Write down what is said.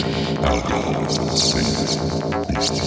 alcoholism, sadism, bestiality,